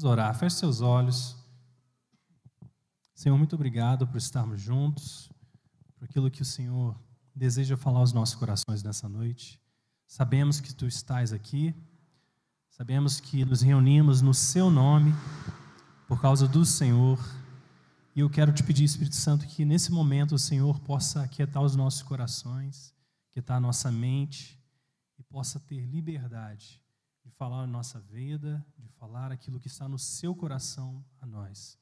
Vamos orar, feche seus olhos. Senhor, muito obrigado por estarmos juntos, por aquilo que o Senhor deseja falar aos nossos corações nessa noite. Sabemos que tu estás aqui, sabemos que nos reunimos no seu nome, por causa do Senhor. E eu quero te pedir, Espírito Santo, que nesse momento o Senhor possa aquietar os nossos corações, aquietar a nossa mente e possa ter liberdade de falar a nossa vida, de falar aquilo que está no seu coração a nós.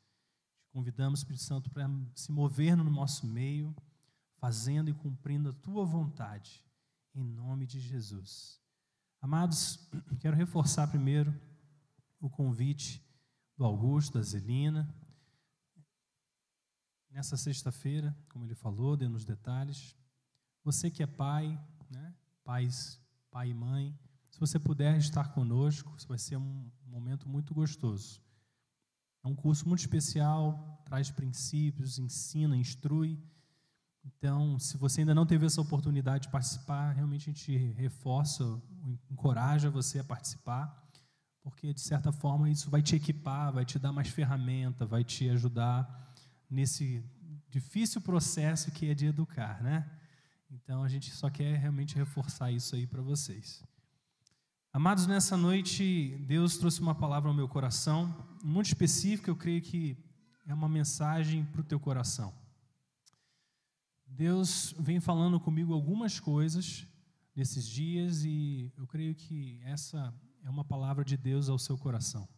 Te convidamos, Espírito Santo, para se mover no nosso meio, fazendo e cumprindo a tua vontade, em nome de Jesus. Amados, quero reforçar primeiro o convite do Augusto, da Zelina. Nessa sexta-feira, como ele falou, dando os detalhes, você que é pai, né? pais, pai e mãe, se você puder estar conosco, vai ser um momento muito gostoso. É um curso muito especial, traz princípios, ensina, instrui. Então, se você ainda não teve essa oportunidade de participar, realmente a gente reforça, encoraja você a participar, porque de certa forma isso vai te equipar, vai te dar mais ferramenta, vai te ajudar nesse difícil processo que é de educar, né? Então a gente só quer realmente reforçar isso aí para vocês. Amados, nessa noite, Deus trouxe uma palavra ao meu coração, muito específica, eu creio que é uma mensagem para o teu coração. Deus vem falando comigo algumas coisas nesses dias e eu creio que essa é uma palavra de Deus ao seu coração.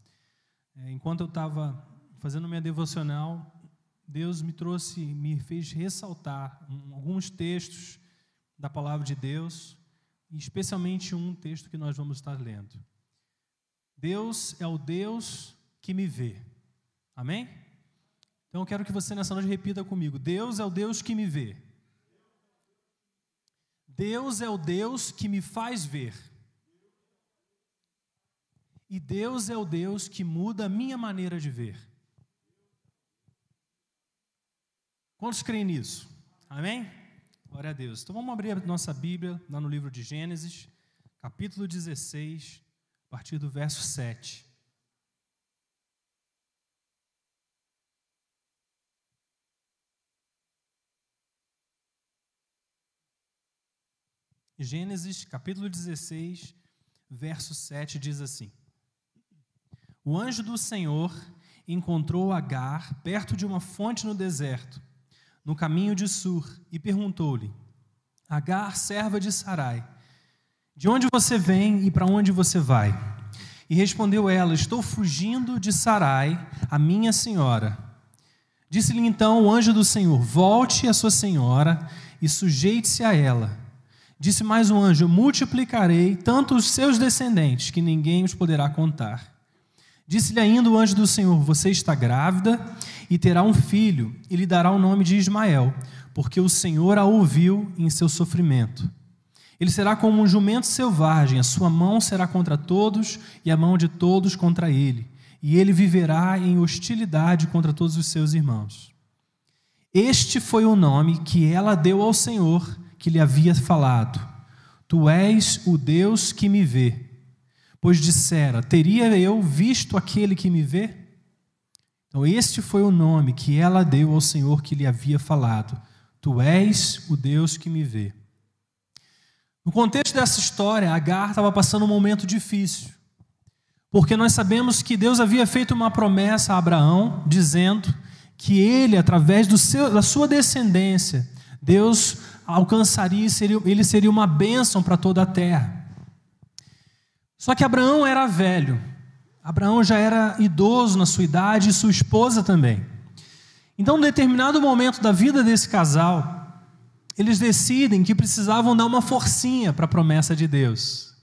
É, enquanto eu estava fazendo minha devocional, Deus me trouxe, me fez ressaltar alguns textos da palavra de Deus especialmente um texto que nós vamos estar lendo. Deus é o Deus que me vê. Amém? Então eu quero que você nessa noite repita comigo: Deus é o Deus que me vê. Deus é o Deus que me faz ver. E Deus é o Deus que muda a minha maneira de ver. Quantos creem nisso? Amém? Glória a Deus. Então vamos abrir a nossa Bíblia lá no livro de Gênesis, capítulo 16, a partir do verso 7. Gênesis, capítulo 16, verso 7 diz assim: O anjo do Senhor encontrou Agar perto de uma fonte no deserto no caminho de Sur, e perguntou-lhe: Agar, serva de Sarai, de onde você vem e para onde você vai? E respondeu ela: Estou fugindo de Sarai, a minha senhora. Disse-lhe então o anjo do Senhor: Volte a sua senhora e sujeite-se a ela. Disse mais um anjo: Multiplicarei tanto os seus descendentes que ninguém os poderá contar. Disse-lhe ainda o anjo do Senhor: Você está grávida e terá um filho, e lhe dará o nome de Ismael, porque o Senhor a ouviu em seu sofrimento. Ele será como um jumento selvagem, a sua mão será contra todos e a mão de todos contra ele, e ele viverá em hostilidade contra todos os seus irmãos. Este foi o nome que ela deu ao Senhor que lhe havia falado: Tu és o Deus que me vê pois dissera: Teria eu visto aquele que me vê? Então, este foi o nome que ela deu ao Senhor que lhe havia falado: Tu és o Deus que me vê. No contexto dessa história, Agar estava passando um momento difícil, porque nós sabemos que Deus havia feito uma promessa a Abraão, dizendo que ele, através seu, da sua descendência, Deus alcançaria, ele seria uma bênção para toda a terra. Só que Abraão era velho. Abraão já era idoso na sua idade e sua esposa também. Então, em determinado momento da vida desse casal, eles decidem que precisavam dar uma forcinha para a promessa de Deus.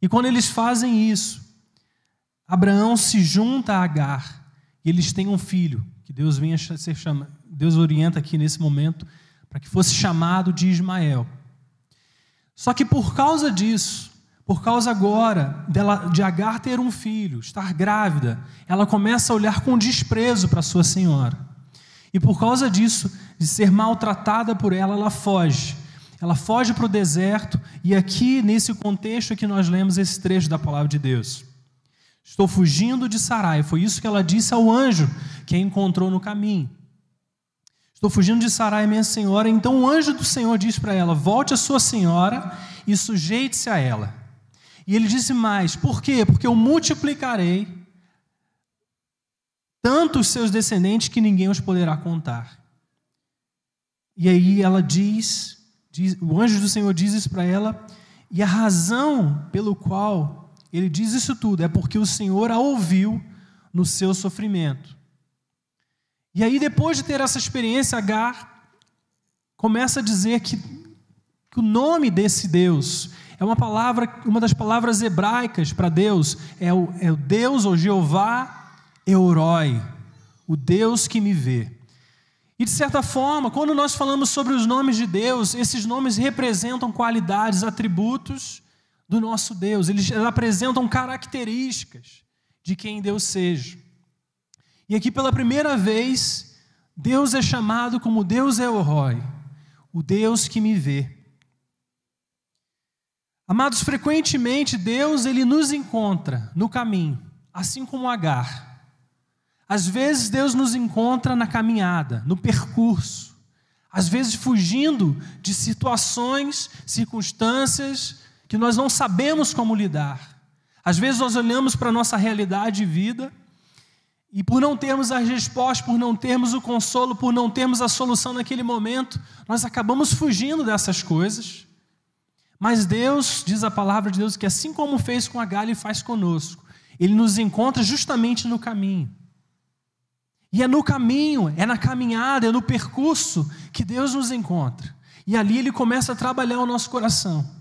E quando eles fazem isso, Abraão se junta a Agar e eles têm um filho, que Deus venha ser chamado, Deus orienta aqui nesse momento para que fosse chamado de Ismael. Só que por causa disso, por causa agora dela, de Agar ter um filho, estar grávida, ela começa a olhar com desprezo para sua senhora. E por causa disso, de ser maltratada por ela, ela foge. Ela foge para o deserto, e aqui, nesse contexto que nós lemos esse trecho da palavra de Deus. Estou fugindo de Sarai. Foi isso que ela disse ao anjo que a encontrou no caminho. Estou fugindo de Sarai, minha senhora. Então o anjo do Senhor diz para ela: Volte a sua senhora e sujeite-se a ela. E ele disse mais: Por quê? Porque eu multiplicarei tanto os seus descendentes que ninguém os poderá contar. E aí ela diz, diz o anjo do Senhor diz isso para ela, e a razão pelo qual ele diz isso tudo é porque o Senhor a ouviu no seu sofrimento. E aí, depois de ter essa experiência, Agar começa a dizer que, que o nome desse Deus é uma palavra, uma das palavras hebraicas para Deus, é o, é o Deus ou Jeová Euroi, o Deus que me vê. E de certa forma, quando nós falamos sobre os nomes de Deus, esses nomes representam qualidades, atributos do nosso Deus, eles apresentam características de quem Deus seja. E aqui pela primeira vez, Deus é chamado como Deus é o Deus que me vê. Amados, frequentemente Deus ele nos encontra no caminho, assim como Agar. Às vezes Deus nos encontra na caminhada, no percurso. Às vezes fugindo de situações, circunstâncias que nós não sabemos como lidar. Às vezes nós olhamos para a nossa realidade de vida e por não termos as respostas, por não termos o consolo, por não termos a solução naquele momento, nós acabamos fugindo dessas coisas. Mas Deus, diz a palavra de Deus, que assim como fez com a Galha, Ele faz conosco. Ele nos encontra justamente no caminho. E é no caminho, é na caminhada, é no percurso que Deus nos encontra. E ali Ele começa a trabalhar o nosso coração.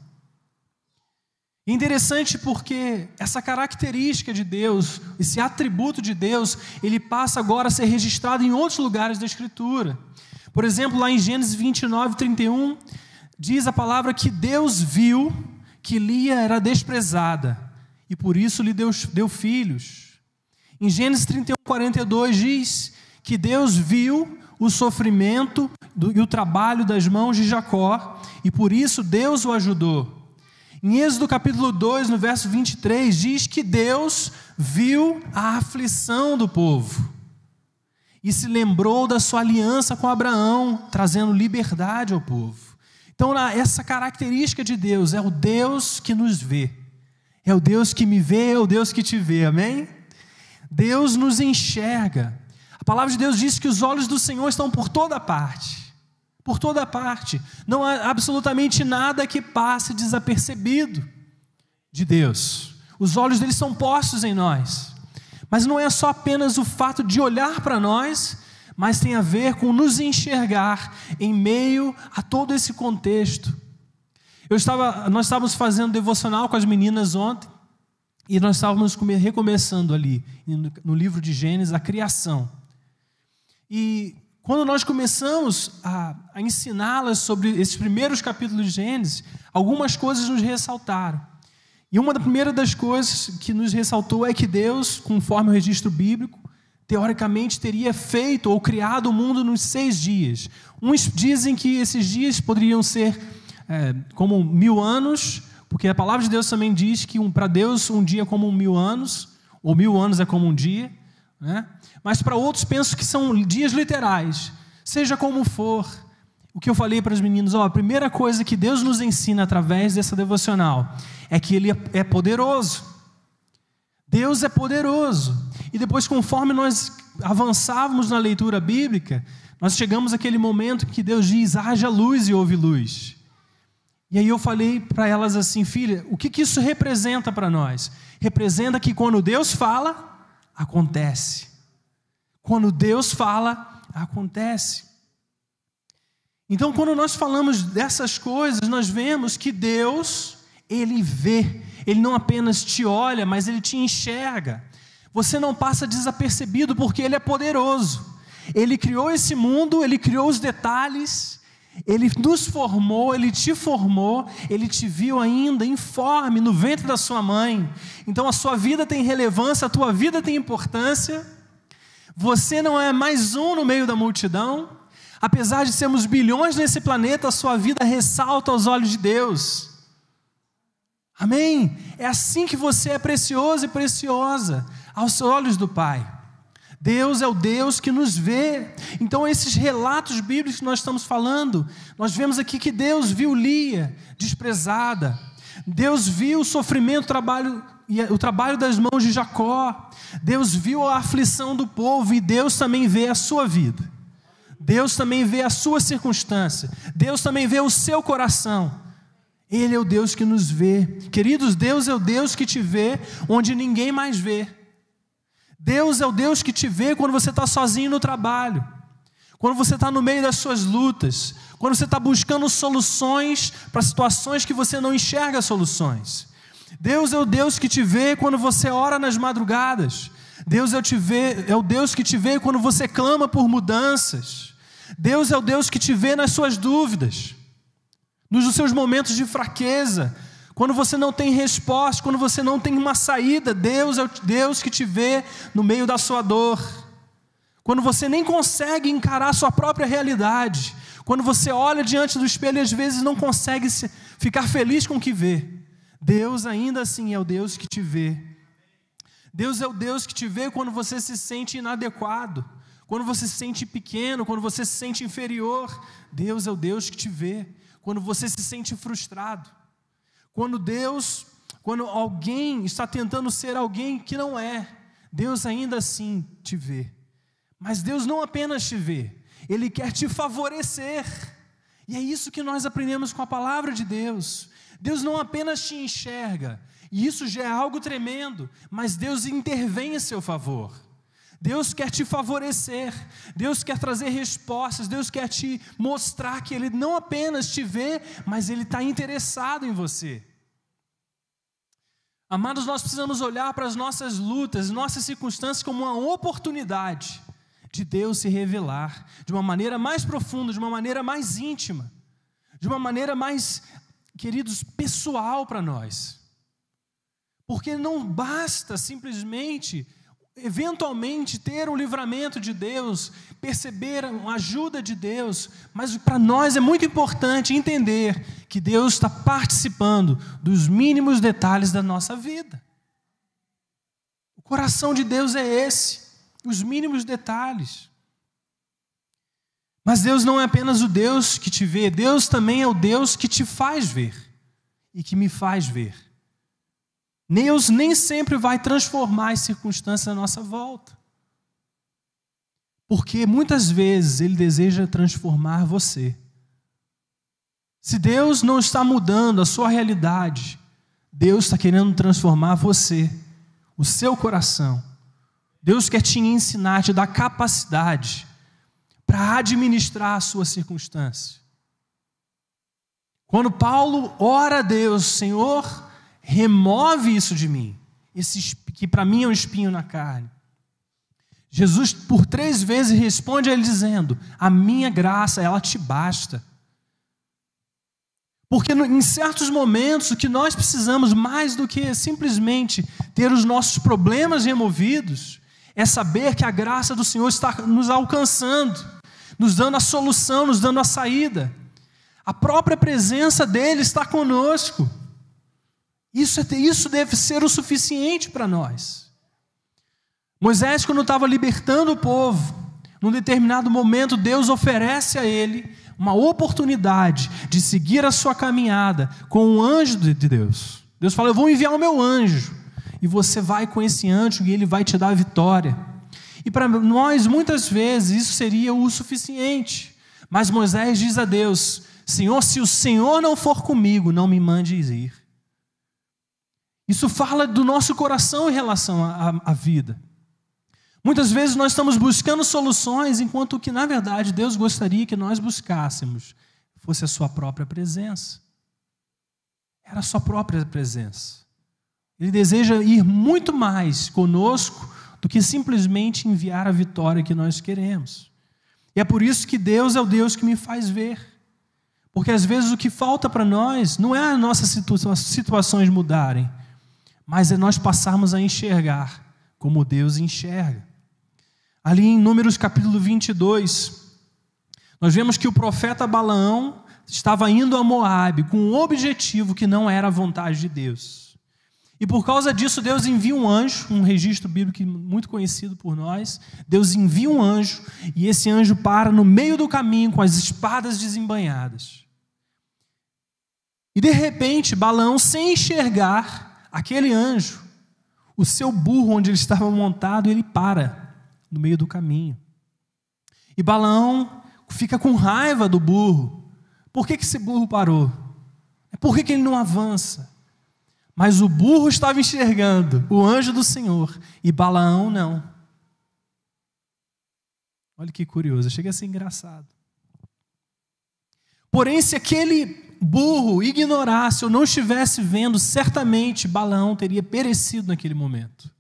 Interessante porque essa característica de Deus, esse atributo de Deus, ele passa agora a ser registrado em outros lugares da Escritura. Por exemplo, lá em Gênesis 29, 31, diz a palavra que Deus viu que Lia era desprezada e por isso lhe deu, deu filhos. Em Gênesis 31, 42 diz que Deus viu o sofrimento e o trabalho das mãos de Jacó e por isso Deus o ajudou. Em Êxodo capítulo 2, no verso 23, diz que Deus viu a aflição do povo e se lembrou da sua aliança com Abraão, trazendo liberdade ao povo. Então, essa característica de Deus é o Deus que nos vê, é o Deus que me vê, é o Deus que te vê, amém? Deus nos enxerga. A palavra de Deus diz que os olhos do Senhor estão por toda parte por toda parte. Não há absolutamente nada que passe desapercebido de Deus. Os olhos dele são postos em nós. Mas não é só apenas o fato de olhar para nós, mas tem a ver com nos enxergar em meio a todo esse contexto. Eu estava, nós estávamos fazendo devocional com as meninas ontem e nós estávamos recomeçando ali no livro de Gênesis a criação. E quando nós começamos a, a ensiná-las sobre esses primeiros capítulos de Gênesis, algumas coisas nos ressaltaram. E uma das primeiras das coisas que nos ressaltou é que Deus, conforme o registro bíblico, teoricamente teria feito ou criado o mundo nos seis dias. Uns dizem que esses dias poderiam ser é, como mil anos, porque a palavra de Deus também diz que um, para Deus um dia é como mil anos, ou mil anos é como um dia. Né? Mas para outros penso que são dias literais. Seja como for, o que eu falei para os meninos, ó, a primeira coisa que Deus nos ensina através dessa devocional é que Ele é poderoso. Deus é poderoso. E depois, conforme nós avançávamos na leitura bíblica, nós chegamos àquele momento que Deus diz: haja luz e houve luz. E aí eu falei para elas assim, filha, o que, que isso representa para nós? Representa que quando Deus fala, acontece. Quando Deus fala, acontece. Então, quando nós falamos dessas coisas, nós vemos que Deus, Ele vê, Ele não apenas te olha, mas Ele te enxerga. Você não passa desapercebido porque Ele é poderoso. Ele criou esse mundo, Ele criou os detalhes, Ele nos formou, Ele te formou, Ele te viu ainda informe no ventre da sua mãe. Então a sua vida tem relevância, a tua vida tem importância. Você não é mais um no meio da multidão. Apesar de sermos bilhões nesse planeta, a sua vida ressalta aos olhos de Deus. Amém? É assim que você é precioso e preciosa aos olhos do Pai. Deus é o Deus que nos vê. Então, esses relatos bíblicos que nós estamos falando, nós vemos aqui que Deus viu Lia desprezada, Deus viu o sofrimento, o trabalho, o trabalho das mãos de Jacó, Deus viu a aflição do povo e Deus também vê a sua vida. Deus também vê a sua circunstância, Deus também vê o seu coração. Ele é o Deus que nos vê. Queridos, Deus é o Deus que te vê onde ninguém mais vê. Deus é o Deus que te vê quando você está sozinho no trabalho, quando você está no meio das suas lutas, quando você está buscando soluções para situações que você não enxerga soluções. Deus é o Deus que te vê quando você ora nas madrugadas. Deus é o, te vê, é o Deus que te vê quando você clama por mudanças. Deus é o Deus que te vê nas suas dúvidas nos seus momentos de fraqueza, quando você não tem resposta, quando você não tem uma saída, Deus é o Deus que te vê no meio da sua dor. Quando você nem consegue encarar a sua própria realidade, quando você olha diante do espelho e às vezes não consegue ficar feliz com o que vê, Deus ainda assim é o Deus que te vê. Deus é o Deus que te vê quando você se sente inadequado, quando você se sente pequeno, quando você se sente inferior. Deus é o Deus que te vê quando você se sente frustrado, quando Deus, quando alguém está tentando ser alguém que não é, Deus ainda assim te vê. Mas Deus não apenas te vê, Ele quer te favorecer. E é isso que nós aprendemos com a palavra de Deus. Deus não apenas te enxerga, e isso já é algo tremendo, mas Deus intervém em seu favor. Deus quer te favorecer, Deus quer trazer respostas, Deus quer te mostrar que Ele não apenas te vê, mas Ele está interessado em você. Amados, nós precisamos olhar para as nossas lutas, nossas circunstâncias como uma oportunidade de Deus se revelar de uma maneira mais profunda, de uma maneira mais íntima, de uma maneira mais, queridos, pessoal para nós. Porque não basta simplesmente eventualmente ter um livramento de Deus, perceber a ajuda de Deus, mas para nós é muito importante entender que Deus está participando dos mínimos detalhes da nossa vida. O coração de Deus é esse, os mínimos detalhes. Mas Deus não é apenas o Deus que te vê, Deus também é o Deus que te faz ver e que me faz ver. Deus nem sempre vai transformar as circunstâncias à nossa volta. Porque muitas vezes Ele deseja transformar você. Se Deus não está mudando a sua realidade, Deus está querendo transformar você, o seu coração. Deus quer te ensinar, te dar capacidade para administrar a sua circunstância. Quando Paulo ora a Deus, Senhor, remove isso de mim, esse, que para mim é um espinho na carne. Jesus, por três vezes, responde a ele dizendo: A minha graça, ela te basta. Porque em certos momentos o que nós precisamos mais do que simplesmente ter os nossos problemas removidos, é saber que a graça do Senhor está nos alcançando, nos dando a solução, nos dando a saída. A própria presença dele está conosco. Isso, é isso deve ser o suficiente para nós. Moisés, quando estava libertando o povo, num determinado momento, Deus oferece a ele uma oportunidade de seguir a sua caminhada com um anjo de Deus. Deus fala: Eu vou enviar o meu anjo, e você vai com esse anjo e ele vai te dar a vitória. E para nós, muitas vezes, isso seria o suficiente. Mas Moisés diz a Deus: Senhor, se o Senhor não for comigo, não me mande ir. Isso fala do nosso coração em relação à, à vida. Muitas vezes nós estamos buscando soluções, enquanto que na verdade Deus gostaria que nós buscássemos fosse a Sua própria presença. Era a Sua própria presença. Ele deseja ir muito mais conosco do que simplesmente enviar a vitória que nós queremos. E é por isso que Deus é o Deus que me faz ver. Porque às vezes o que falta para nós não é as nossas situações mudarem, mas é nós passarmos a enxergar como Deus enxerga. Ali em Números capítulo 22, nós vemos que o profeta Balaão estava indo a Moabe com um objetivo que não era a vontade de Deus. E por causa disso, Deus envia um anjo, um registro bíblico muito conhecido por nós. Deus envia um anjo e esse anjo para no meio do caminho com as espadas desembanhadas. E de repente, Balaão, sem enxergar aquele anjo, o seu burro onde ele estava montado, ele para no meio do caminho. E Balaão fica com raiva do burro. Por que, que esse burro parou? Por que, que ele não avança? Mas o burro estava enxergando o anjo do Senhor e Balaão não. Olha que curioso, chega a ser engraçado. Porém, se aquele burro ignorasse ou não estivesse vendo, certamente Balaão teria perecido naquele momento.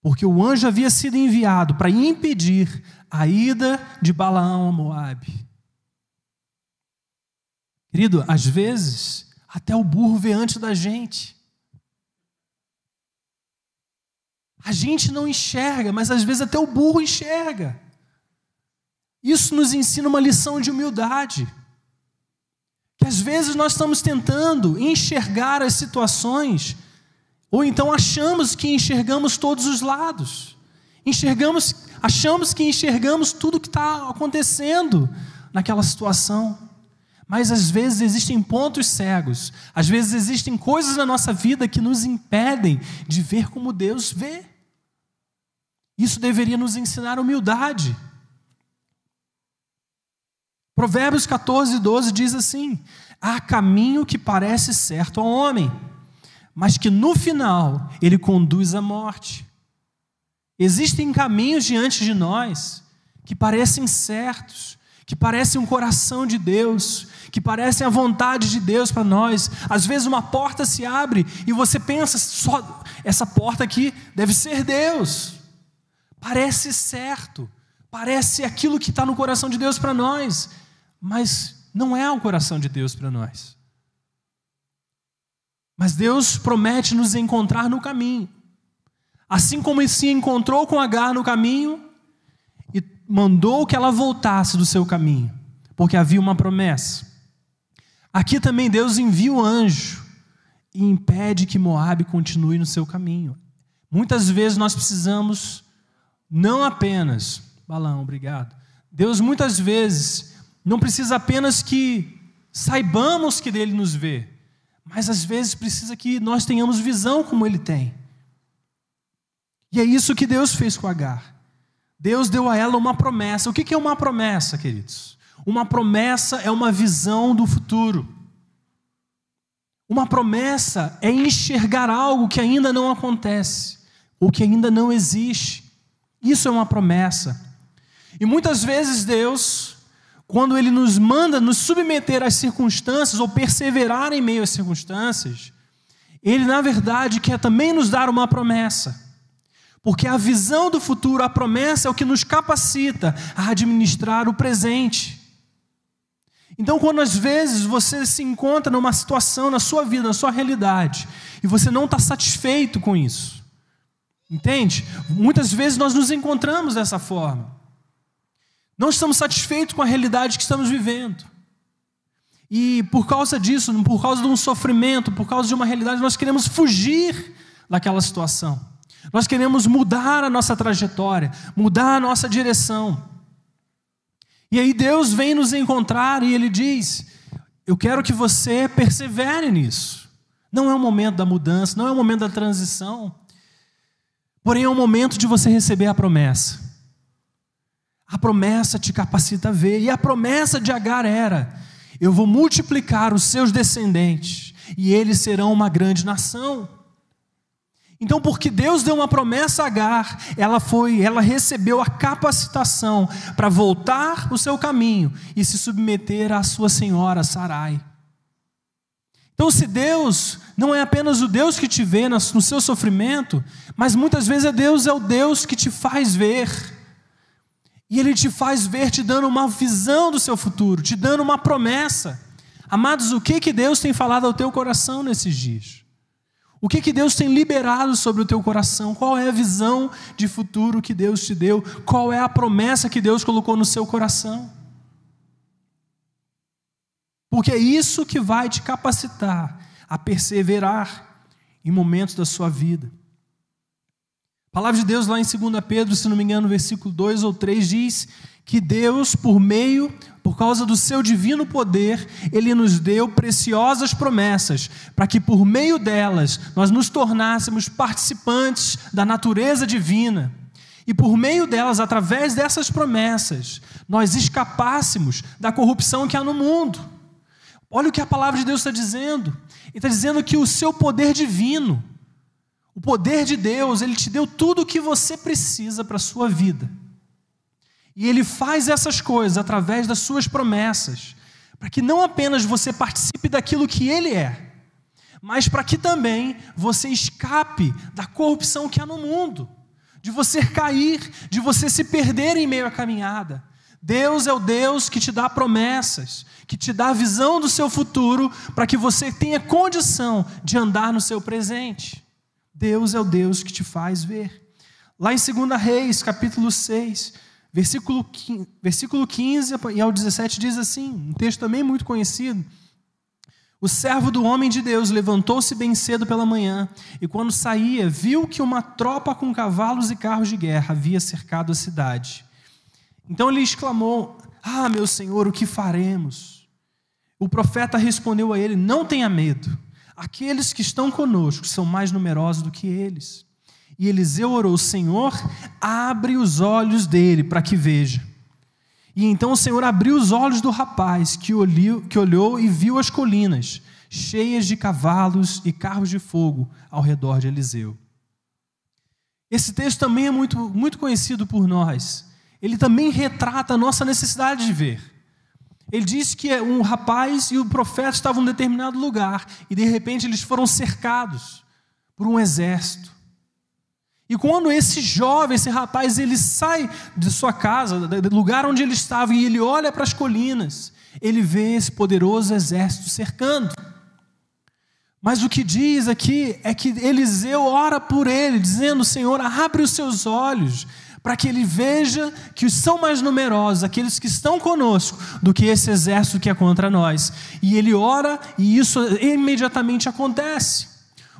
Porque o anjo havia sido enviado para impedir a ida de Balaão a Moabe. Querido, às vezes, até o burro vê antes da gente. A gente não enxerga, mas às vezes até o burro enxerga. Isso nos ensina uma lição de humildade. Às vezes nós estamos tentando enxergar as situações, ou então achamos que enxergamos todos os lados. Enxergamos, achamos que enxergamos tudo que está acontecendo naquela situação. Mas às vezes existem pontos cegos, às vezes existem coisas na nossa vida que nos impedem de ver como Deus vê. Isso deveria nos ensinar humildade. Provérbios 14, 12 diz assim: Há caminho que parece certo ao homem, mas que no final ele conduz à morte. Existem caminhos diante de nós que parecem certos, que parecem um coração de Deus, que parecem a vontade de Deus para nós. Às vezes uma porta se abre e você pensa, só essa porta aqui deve ser Deus. Parece certo, parece aquilo que está no coração de Deus para nós mas não é o coração de Deus para nós. Mas Deus promete nos encontrar no caminho. Assim como se encontrou com Agar no caminho e mandou que ela voltasse do seu caminho, porque havia uma promessa. Aqui também Deus envia o anjo e impede que Moabe continue no seu caminho. Muitas vezes nós precisamos não apenas, Balão, obrigado. Deus muitas vezes não precisa apenas que saibamos que Ele nos vê, mas às vezes precisa que nós tenhamos visão como Ele tem. E é isso que Deus fez com Agar. Deus deu a ela uma promessa. O que é uma promessa, queridos? Uma promessa é uma visão do futuro. Uma promessa é enxergar algo que ainda não acontece, ou que ainda não existe. Isso é uma promessa. E muitas vezes Deus quando ele nos manda nos submeter às circunstâncias ou perseverar em meio às circunstâncias, ele na verdade quer também nos dar uma promessa. Porque a visão do futuro, a promessa é o que nos capacita a administrar o presente. Então, quando às vezes você se encontra numa situação na sua vida, na sua realidade, e você não está satisfeito com isso, entende? Muitas vezes nós nos encontramos dessa forma. Não estamos satisfeitos com a realidade que estamos vivendo. E por causa disso, por causa de um sofrimento, por causa de uma realidade, nós queremos fugir daquela situação. Nós queremos mudar a nossa trajetória, mudar a nossa direção. E aí Deus vem nos encontrar e Ele diz: Eu quero que você persevere nisso. Não é o momento da mudança, não é o momento da transição, porém é o momento de você receber a promessa. A promessa te capacita a ver. E a promessa de Agar era: eu vou multiplicar os seus descendentes e eles serão uma grande nação. Então, porque Deus deu uma promessa a Agar, ela foi, ela recebeu a capacitação para voltar o seu caminho e se submeter à sua senhora Sarai. Então, se Deus não é apenas o Deus que te vê no seu sofrimento, mas muitas vezes é Deus é o Deus que te faz ver e Ele te faz ver, te dando uma visão do seu futuro, te dando uma promessa. Amados, o que, que Deus tem falado ao teu coração nesses dias? O que, que Deus tem liberado sobre o teu coração? Qual é a visão de futuro que Deus te deu? Qual é a promessa que Deus colocou no seu coração? porque é isso que vai te capacitar a perseverar em momentos da sua vida. A palavra de Deus lá em 2 Pedro, se não me engano, no versículo 2 ou 3 diz que Deus, por meio, por causa do seu divino poder, ele nos deu preciosas promessas, para que por meio delas nós nos tornássemos participantes da natureza divina. E por meio delas, através dessas promessas, nós escapássemos da corrupção que há no mundo. Olha o que a palavra de Deus está dizendo. Ele está dizendo que o seu poder divino, o poder de Deus, ele te deu tudo o que você precisa para a sua vida. E ele faz essas coisas através das suas promessas, para que não apenas você participe daquilo que ele é, mas para que também você escape da corrupção que há no mundo, de você cair, de você se perder em meio à caminhada. Deus é o Deus que te dá promessas, que te dá a visão do seu futuro, para que você tenha condição de andar no seu presente. Deus é o Deus que te faz ver. Lá em 2 Reis, capítulo 6, versículo 15, versículo 15 e ao 17 diz assim, um texto também muito conhecido. O servo do homem de Deus levantou-se bem cedo pela manhã e, quando saía, viu que uma tropa com cavalos e carros de guerra havia cercado a cidade. Então ele exclamou: Ah, meu senhor, o que faremos? O profeta respondeu a ele: Não tenha medo. Aqueles que estão conosco são mais numerosos do que eles. E Eliseu orou: Senhor, abre os olhos dele para que veja. E então o Senhor abriu os olhos do rapaz, que olhou, que olhou e viu as colinas, cheias de cavalos e carros de fogo ao redor de Eliseu. Esse texto também é muito, muito conhecido por nós. Ele também retrata a nossa necessidade de ver. Ele diz que um rapaz e o profeta estavam em um determinado lugar e de repente eles foram cercados por um exército. E quando esse jovem, esse rapaz, ele sai de sua casa, do lugar onde ele estava, e ele olha para as colinas, ele vê esse poderoso exército cercando. Mas o que diz aqui é que Eliseu ora por ele, dizendo: Senhor, abre os seus olhos, para que ele veja que são mais numerosos aqueles que estão conosco do que esse exército que é contra nós. E ele ora e isso imediatamente acontece.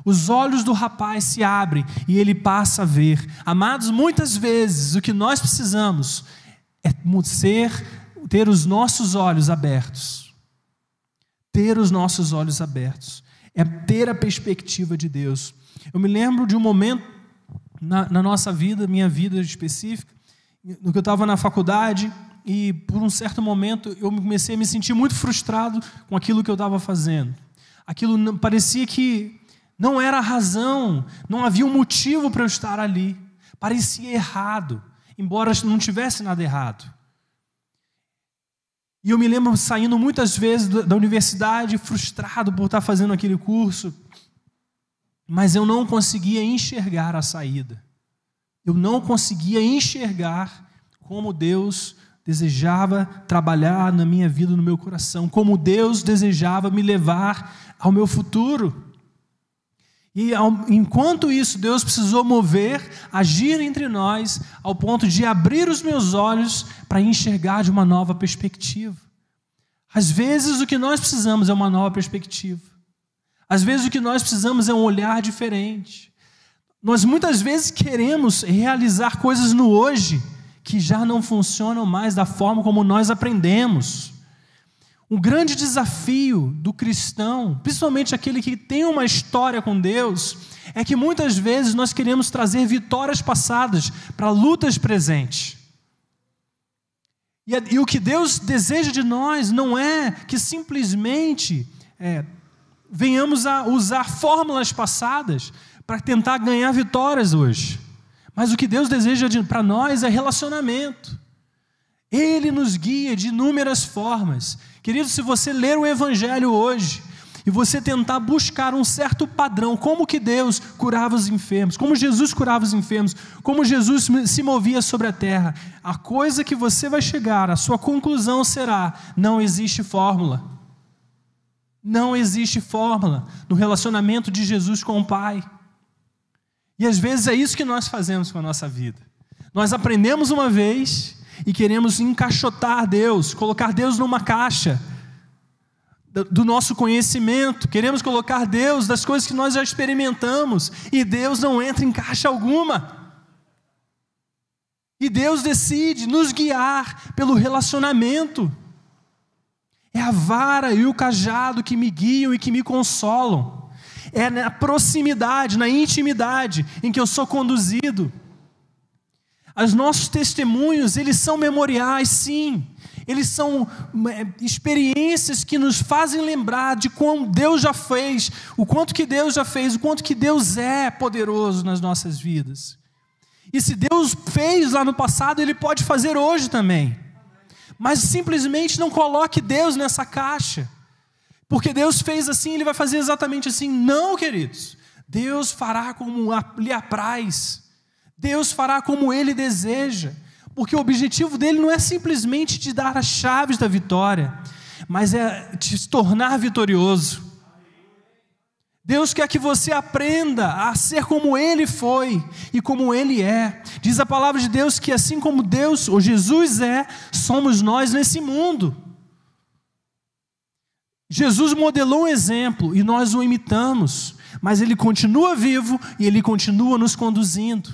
Os olhos do rapaz se abrem e ele passa a ver. Amados, muitas vezes o que nós precisamos é ser, ter os nossos olhos abertos. Ter os nossos olhos abertos. É ter a perspectiva de Deus. Eu me lembro de um momento na, na nossa vida, minha vida específica, no que eu estava na faculdade e por um certo momento eu comecei a me sentir muito frustrado com aquilo que eu estava fazendo. Aquilo não, parecia que não era a razão, não havia um motivo para eu estar ali. Parecia errado, embora não tivesse nada errado. E eu me lembro saindo muitas vezes da universidade frustrado por estar fazendo aquele curso, mas eu não conseguia enxergar a saída. Eu não conseguia enxergar como Deus desejava trabalhar na minha vida, no meu coração, como Deus desejava me levar ao meu futuro. E enquanto isso, Deus precisou mover, agir entre nós, ao ponto de abrir os meus olhos para enxergar de uma nova perspectiva. Às vezes, o que nós precisamos é uma nova perspectiva. Às vezes o que nós precisamos é um olhar diferente. Nós muitas vezes queremos realizar coisas no hoje que já não funcionam mais da forma como nós aprendemos. Um grande desafio do cristão, principalmente aquele que tem uma história com Deus, é que muitas vezes nós queremos trazer vitórias passadas para lutas presentes. E, e, o que Deus deseja de nós não é que simplesmente é, venhamos a usar fórmulas passadas para tentar ganhar vitórias hoje. Mas o que Deus deseja para nós é relacionamento. Ele nos guia de inúmeras formas. Querido, se você ler o Evangelho hoje e você tentar buscar um certo padrão, como que Deus curava os enfermos, como Jesus curava os enfermos, como Jesus se movia sobre a terra, a coisa que você vai chegar, a sua conclusão será: não existe fórmula. Não existe fórmula no relacionamento de Jesus com o Pai. E às vezes é isso que nós fazemos com a nossa vida. Nós aprendemos uma vez e queremos encaixotar Deus, colocar Deus numa caixa. do nosso conhecimento, queremos colocar Deus das coisas que nós já experimentamos, e Deus não entra em caixa alguma. E Deus decide nos guiar pelo relacionamento. É a vara e o cajado que me guiam e que me consolam. É na proximidade, na intimidade em que eu sou conduzido. Os nossos testemunhos, eles são memoriais, sim. Eles são é, experiências que nos fazem lembrar de como Deus já fez, o quanto que Deus já fez, o quanto que Deus é poderoso nas nossas vidas. E se Deus fez lá no passado, Ele pode fazer hoje também. Mas simplesmente não coloque Deus nessa caixa. Porque Deus fez assim, Ele vai fazer exatamente assim. Não, queridos. Deus fará como lhe apraz. Deus fará como Ele deseja. Porque o objetivo dele não é simplesmente te dar as chaves da vitória, mas é te tornar vitorioso. Deus quer que você aprenda a ser como Ele foi e como Ele é. Diz a palavra de Deus que assim como Deus, ou Jesus é, somos nós nesse mundo. Jesus modelou um exemplo e nós o imitamos, mas Ele continua vivo e Ele continua nos conduzindo.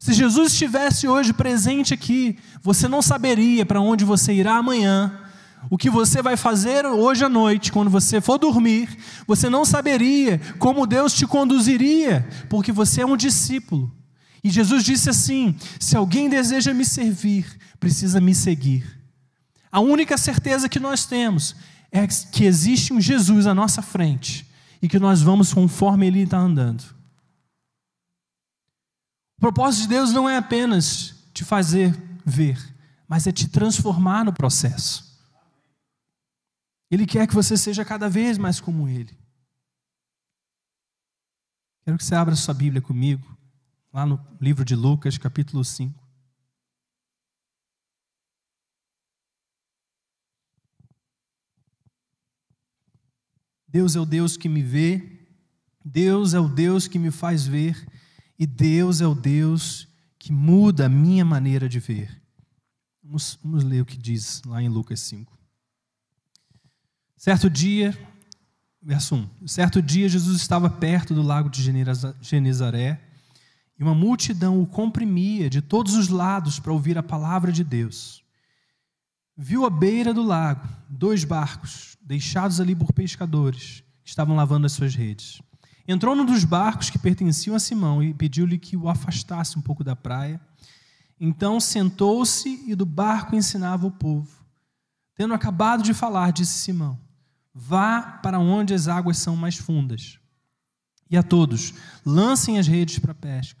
Se Jesus estivesse hoje presente aqui, você não saberia para onde você irá amanhã, o que você vai fazer hoje à noite, quando você for dormir, você não saberia como Deus te conduziria, porque você é um discípulo. E Jesus disse assim: se alguém deseja me servir, precisa me seguir. A única certeza que nós temos é que existe um Jesus à nossa frente e que nós vamos conforme Ele está andando. O propósito de Deus não é apenas te fazer ver, mas é te transformar no processo. Ele quer que você seja cada vez mais como Ele. Quero que você abra sua Bíblia comigo, lá no livro de Lucas, capítulo 5. Deus é o Deus que me vê, Deus é o Deus que me faz ver, e Deus é o Deus que muda a minha maneira de ver. Vamos, vamos ler o que diz lá em Lucas 5. Certo dia, verso 1: Certo dia Jesus estava perto do lago de Genezaré e uma multidão o comprimia de todos os lados para ouvir a palavra de Deus. Viu à beira do lago dois barcos, deixados ali por pescadores, que estavam lavando as suas redes. Entrou num dos barcos que pertenciam a Simão e pediu-lhe que o afastasse um pouco da praia. Então sentou-se e do barco ensinava o povo. Tendo acabado de falar, disse Simão: Vá para onde as águas são mais fundas. E a todos, lancem as redes para a pesca.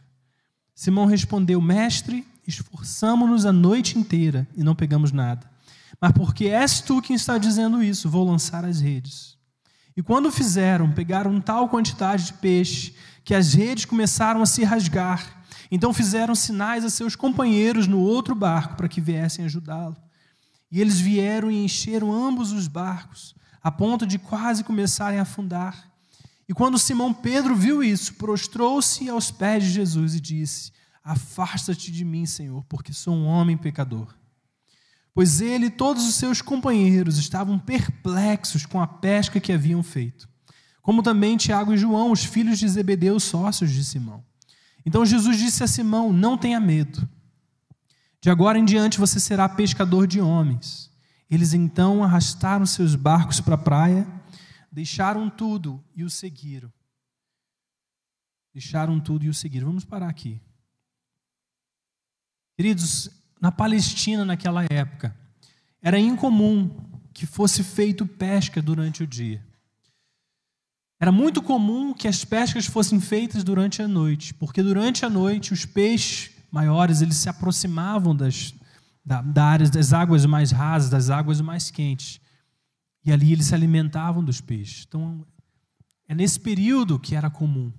Simão respondeu: Mestre, esforçamo-nos a noite inteira e não pegamos nada. Mas porque és tu quem está dizendo isso, vou lançar as redes. E quando fizeram, pegaram tal quantidade de peixe que as redes começaram a se rasgar. Então fizeram sinais a seus companheiros no outro barco para que viessem ajudá-lo. E eles vieram e encheram ambos os barcos a ponto de quase começarem a afundar. E quando Simão Pedro viu isso, prostrou-se aos pés de Jesus e disse: Afasta-te de mim, Senhor, porque sou um homem pecador. Pois ele e todos os seus companheiros estavam perplexos com a pesca que haviam feito, como também Tiago e João, os filhos de Zebedeu, sócios de Simão. Então Jesus disse a Simão: Não tenha medo. De agora em diante você será pescador de homens. Eles então arrastaram seus barcos para a praia, deixaram tudo e o seguiram. Deixaram tudo e o seguiram. Vamos parar aqui. Queridos, na Palestina naquela época, era incomum que fosse feito pesca durante o dia. Era muito comum que as pescas fossem feitas durante a noite, porque durante a noite os peixes maiores eles se aproximavam das, da, da das águas mais rasas, das águas mais quentes. E ali eles se alimentavam dos peixes. Então, é nesse período que era comum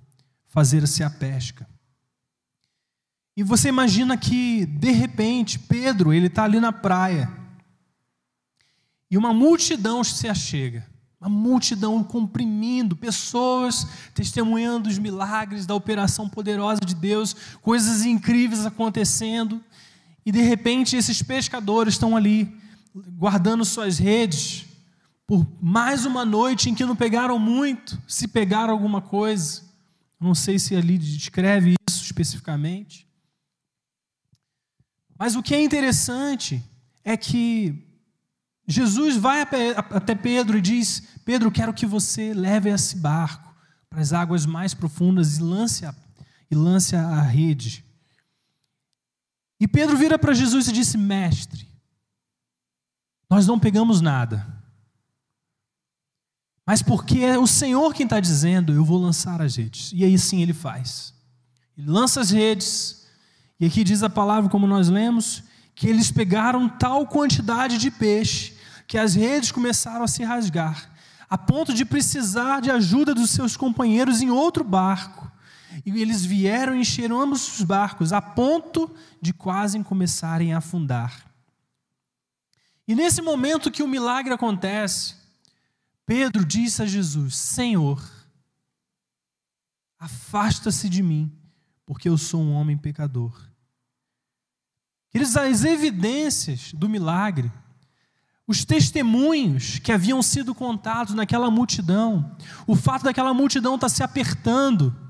fazer-se a pesca. E você imagina que, de repente, Pedro, ele está ali na praia, e uma multidão se achega, uma multidão comprimindo, pessoas testemunhando os milagres da operação poderosa de Deus, coisas incríveis acontecendo. E de repente esses pescadores estão ali guardando suas redes, por mais uma noite em que não pegaram muito, se pegaram alguma coisa. Não sei se ali descreve isso especificamente. Mas o que é interessante é que Jesus vai até Pedro e diz: Pedro, quero que você leve esse barco para as águas mais profundas e lance a, e lance a rede. E Pedro vira para Jesus e disse: Mestre, nós não pegamos nada, mas porque é o Senhor quem está dizendo, eu vou lançar as redes. E aí sim ele faz. Ele lança as redes, e aqui diz a palavra, como nós lemos, que eles pegaram tal quantidade de peixe que as redes começaram a se rasgar, a ponto de precisar de ajuda dos seus companheiros em outro barco. E eles vieram e encheram ambos os barcos, a ponto de quase começarem a afundar. E nesse momento que o milagre acontece, Pedro disse a Jesus: Senhor, afasta-se de mim, porque eu sou um homem pecador. Queridos, as evidências do milagre, os testemunhos que haviam sido contados naquela multidão, o fato daquela multidão estar se apertando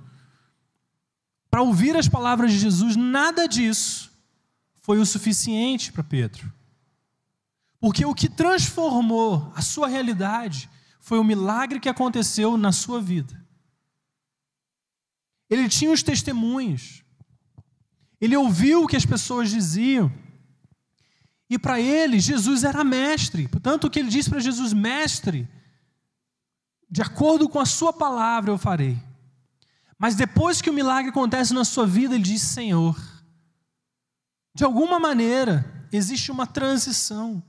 para ouvir as palavras de Jesus, nada disso foi o suficiente para Pedro. Porque o que transformou a sua realidade foi o milagre que aconteceu na sua vida. Ele tinha os testemunhos, ele ouviu o que as pessoas diziam. E para ele, Jesus era mestre. Portanto, o que ele disse para Jesus, mestre, de acordo com a sua palavra eu farei. Mas depois que o milagre acontece na sua vida, ele diz: Senhor. De alguma maneira, existe uma transição,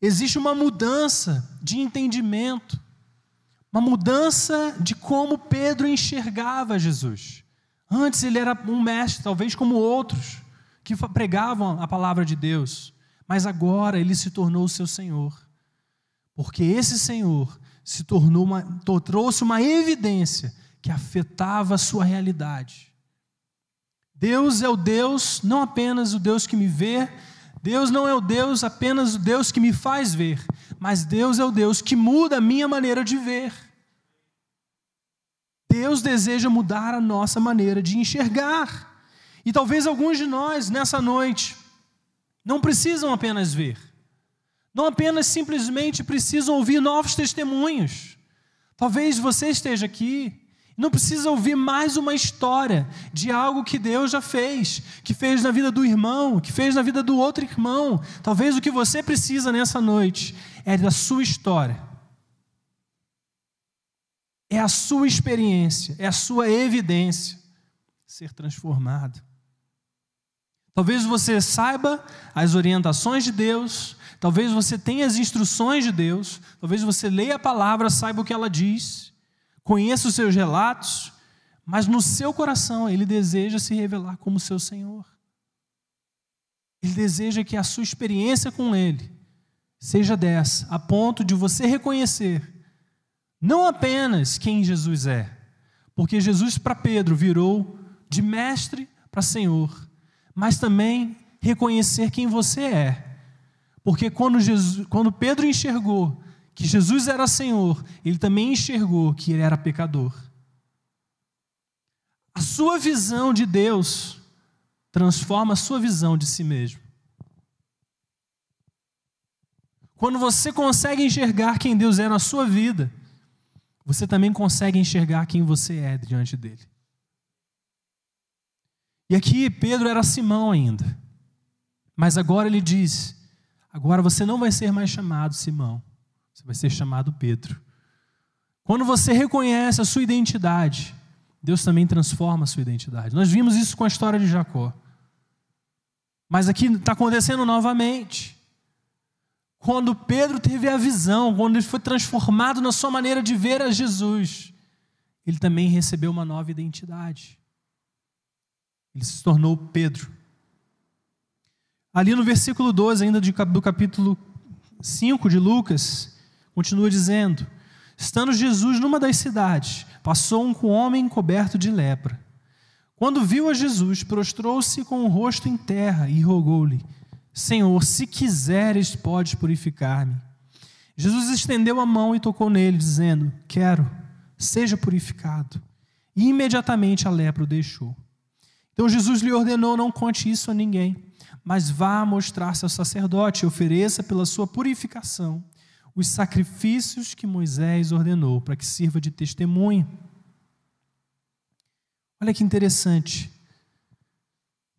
existe uma mudança de entendimento, uma mudança de como Pedro enxergava Jesus. Antes ele era um mestre, talvez como outros, que pregavam a palavra de Deus, mas agora ele se tornou o seu Senhor. Porque esse Senhor se tornou uma, trouxe uma evidência que afetava a sua realidade. Deus é o Deus, não apenas o Deus que me vê, Deus não é o Deus apenas o Deus que me faz ver, mas Deus é o Deus que muda a minha maneira de ver. Deus deseja mudar a nossa maneira de enxergar. E talvez alguns de nós, nessa noite, não precisam apenas ver, não apenas simplesmente precisam ouvir novos testemunhos. Talvez você esteja aqui, não precisa ouvir mais uma história de algo que Deus já fez, que fez na vida do irmão, que fez na vida do outro irmão. Talvez o que você precisa nessa noite é da sua história é a sua experiência, é a sua evidência ser transformado. Talvez você saiba as orientações de Deus, talvez você tenha as instruções de Deus, talvez você leia a palavra, saiba o que ela diz, conheça os seus relatos, mas no seu coração ele deseja se revelar como seu Senhor. Ele deseja que a sua experiência com Ele seja dessa, a ponto de você reconhecer não apenas quem Jesus é, porque Jesus para Pedro virou de mestre para Senhor, mas também reconhecer quem você é. Porque quando, Jesus, quando Pedro enxergou que Jesus era Senhor, ele também enxergou que ele era pecador. A sua visão de Deus transforma a sua visão de si mesmo. Quando você consegue enxergar quem Deus é na sua vida, você também consegue enxergar quem você é diante dele. E aqui Pedro era Simão ainda. Mas agora ele diz: agora você não vai ser mais chamado Simão, você vai ser chamado Pedro. Quando você reconhece a sua identidade, Deus também transforma a sua identidade. Nós vimos isso com a história de Jacó. Mas aqui está acontecendo novamente. Quando Pedro teve a visão, quando ele foi transformado na sua maneira de ver a Jesus, ele também recebeu uma nova identidade. Ele se tornou Pedro. Ali no versículo 12, ainda do capítulo 5 de Lucas, continua dizendo: Estando Jesus numa das cidades, passou um homem coberto de lepra. Quando viu a Jesus, prostrou-se com o rosto em terra e rogou-lhe: Senhor, se quiseres, podes purificar-me. Jesus estendeu a mão e tocou nele, dizendo: Quero, seja purificado. E imediatamente a lepra o deixou. Então Jesus lhe ordenou: Não conte isso a ninguém, mas vá mostrar-se ao sacerdote e ofereça pela sua purificação os sacrifícios que Moisés ordenou, para que sirva de testemunho. Olha que interessante.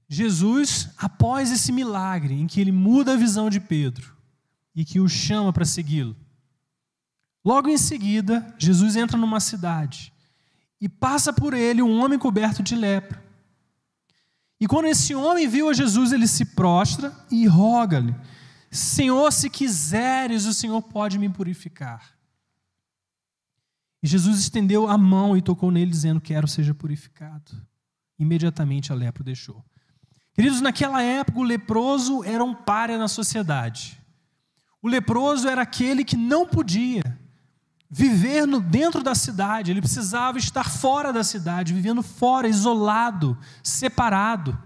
Jesus, após esse milagre em que ele muda a visão de Pedro e que o chama para segui-lo, logo em seguida, Jesus entra numa cidade e passa por ele um homem coberto de lepra. E quando esse homem viu a Jesus, ele se prostra e roga-lhe: Senhor, se quiseres, o Senhor pode me purificar. E Jesus estendeu a mão e tocou nele, dizendo: Quero seja purificado. Imediatamente a lepra deixou. Queridos, naquela época o leproso era um párea na sociedade. O leproso era aquele que não podia viver no, dentro da cidade, ele precisava estar fora da cidade, vivendo fora, isolado, separado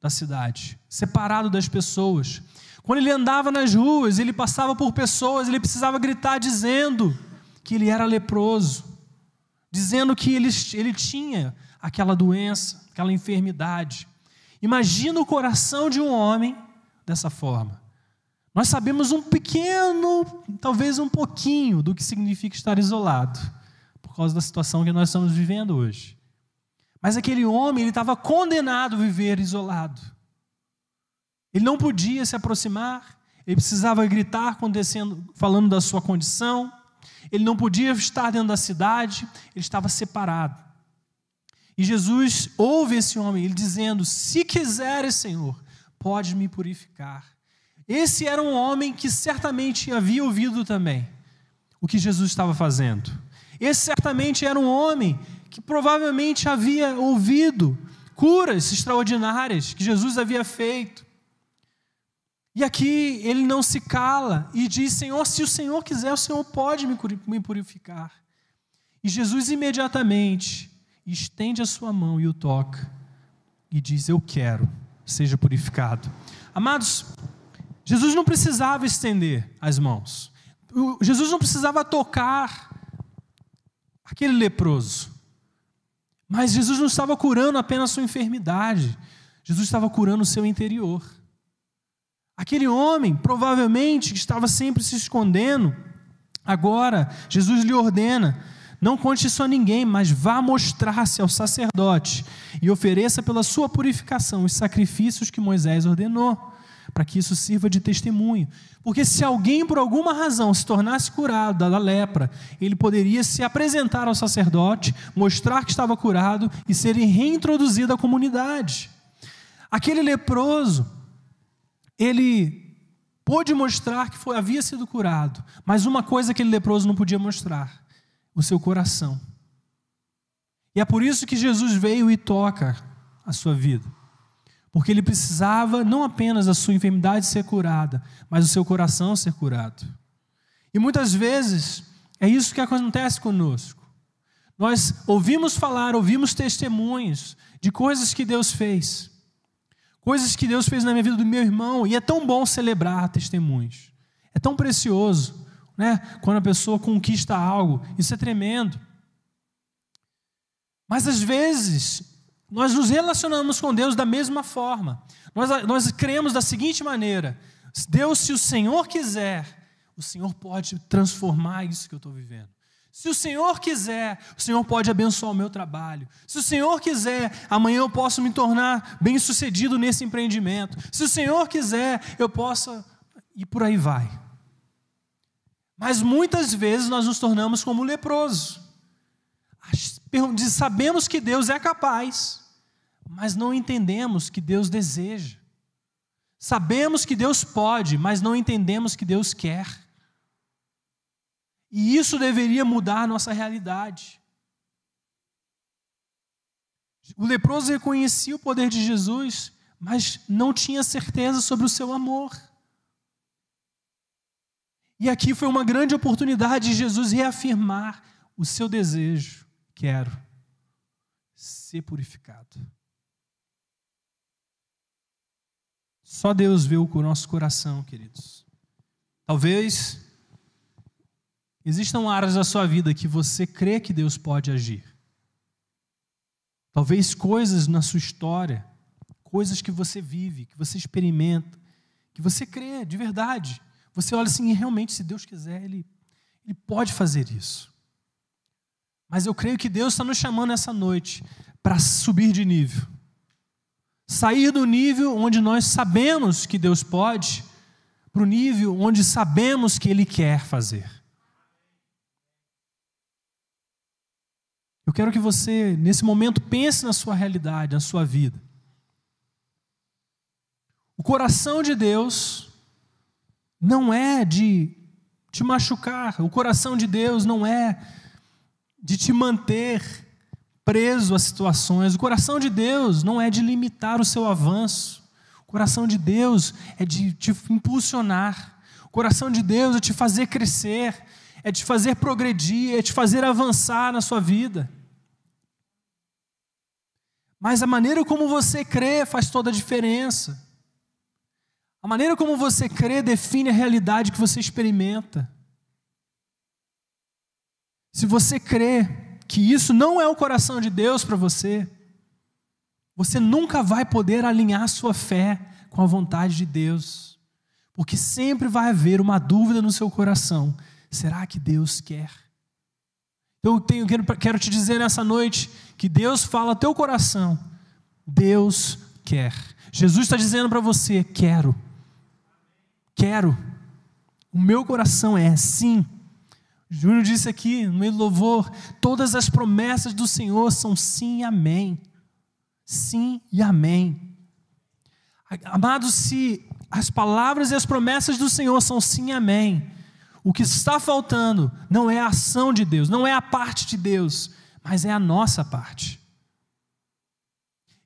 da cidade, separado das pessoas. Quando ele andava nas ruas, ele passava por pessoas, ele precisava gritar dizendo que ele era leproso, dizendo que ele, ele tinha aquela doença, aquela enfermidade. Imagina o coração de um homem dessa forma. Nós sabemos um pequeno, talvez um pouquinho, do que significa estar isolado, por causa da situação que nós estamos vivendo hoje. Mas aquele homem, ele estava condenado a viver isolado. Ele não podia se aproximar, ele precisava gritar acontecendo, falando da sua condição, ele não podia estar dentro da cidade, ele estava separado. E Jesus ouve esse homem, ele dizendo: Se quiseres, Senhor, pode me purificar. Esse era um homem que certamente havia ouvido também o que Jesus estava fazendo. Esse certamente era um homem que provavelmente havia ouvido curas extraordinárias que Jesus havia feito. E aqui ele não se cala e diz: Senhor, se o Senhor quiser, o Senhor pode me purificar. E Jesus imediatamente estende a sua mão e o toca e diz: Eu quero, seja purificado. Amados, Jesus não precisava estender as mãos. Jesus não precisava tocar aquele leproso. Mas Jesus não estava curando apenas sua enfermidade. Jesus estava curando o seu interior. Aquele homem, provavelmente, que estava sempre se escondendo, agora Jesus lhe ordena: não conte isso a ninguém, mas vá mostrar-se ao sacerdote e ofereça pela sua purificação os sacrifícios que Moisés ordenou para que isso sirva de testemunho. Porque se alguém por alguma razão se tornasse curado da lepra, ele poderia se apresentar ao sacerdote, mostrar que estava curado e ser reintroduzido à comunidade. Aquele leproso, ele pôde mostrar que foi, havia sido curado, mas uma coisa aquele leproso não podia mostrar: o seu coração. E é por isso que Jesus veio e toca a sua vida. Porque ele precisava não apenas a sua enfermidade ser curada, mas o seu coração ser curado. E muitas vezes é isso que acontece conosco. Nós ouvimos falar, ouvimos testemunhos de coisas que Deus fez, coisas que Deus fez na minha vida do meu irmão, e é tão bom celebrar testemunhos, é tão precioso, né? Quando a pessoa conquista algo, isso é tremendo. Mas às vezes nós nos relacionamos com Deus da mesma forma. Nós, nós cremos da seguinte maneira: Deus, se o Senhor quiser, o Senhor pode transformar isso que eu estou vivendo. Se o Senhor quiser, o Senhor pode abençoar o meu trabalho. Se o Senhor quiser, amanhã eu posso me tornar bem-sucedido nesse empreendimento. Se o Senhor quiser, eu possa. E por aí vai. Mas muitas vezes nós nos tornamos como leproso. Sabemos que Deus é capaz, mas não entendemos que Deus deseja. Sabemos que Deus pode, mas não entendemos que Deus quer. E isso deveria mudar a nossa realidade. O leproso reconhecia o poder de Jesus, mas não tinha certeza sobre o seu amor. E aqui foi uma grande oportunidade de Jesus reafirmar o seu desejo: quero ser purificado. Só Deus vê o nosso coração, queridos. Talvez existam áreas da sua vida que você crê que Deus pode agir. Talvez coisas na sua história, coisas que você vive, que você experimenta, que você crê de verdade. Você olha assim, e realmente, se Deus quiser, Ele, Ele pode fazer isso. Mas eu creio que Deus está nos chamando essa noite para subir de nível. Sair do nível onde nós sabemos que Deus pode, para o nível onde sabemos que Ele quer fazer. Eu quero que você, nesse momento, pense na sua realidade, na sua vida. O coração de Deus não é de te machucar, o coração de Deus não é de te manter preso a situações, o coração de Deus não é de limitar o seu avanço, o coração de Deus é de te impulsionar, o coração de Deus é te fazer crescer, é te fazer progredir, é te fazer avançar na sua vida. Mas a maneira como você crê faz toda a diferença. A maneira como você crê define a realidade que você experimenta. Se você crê que isso não é o coração de Deus para você, você nunca vai poder alinhar sua fé com a vontade de Deus, porque sempre vai haver uma dúvida no seu coração: será que Deus quer? Eu tenho, quero, quero te dizer nessa noite que Deus fala teu coração, Deus quer. Jesus está dizendo para você: quero. Quero. O meu coração é sim. Júnior disse aqui, no meio do louvor, todas as promessas do Senhor são sim e amém. Sim e amém. Amados, se as palavras e as promessas do Senhor são sim e amém, o que está faltando não é a ação de Deus, não é a parte de Deus, mas é a nossa parte.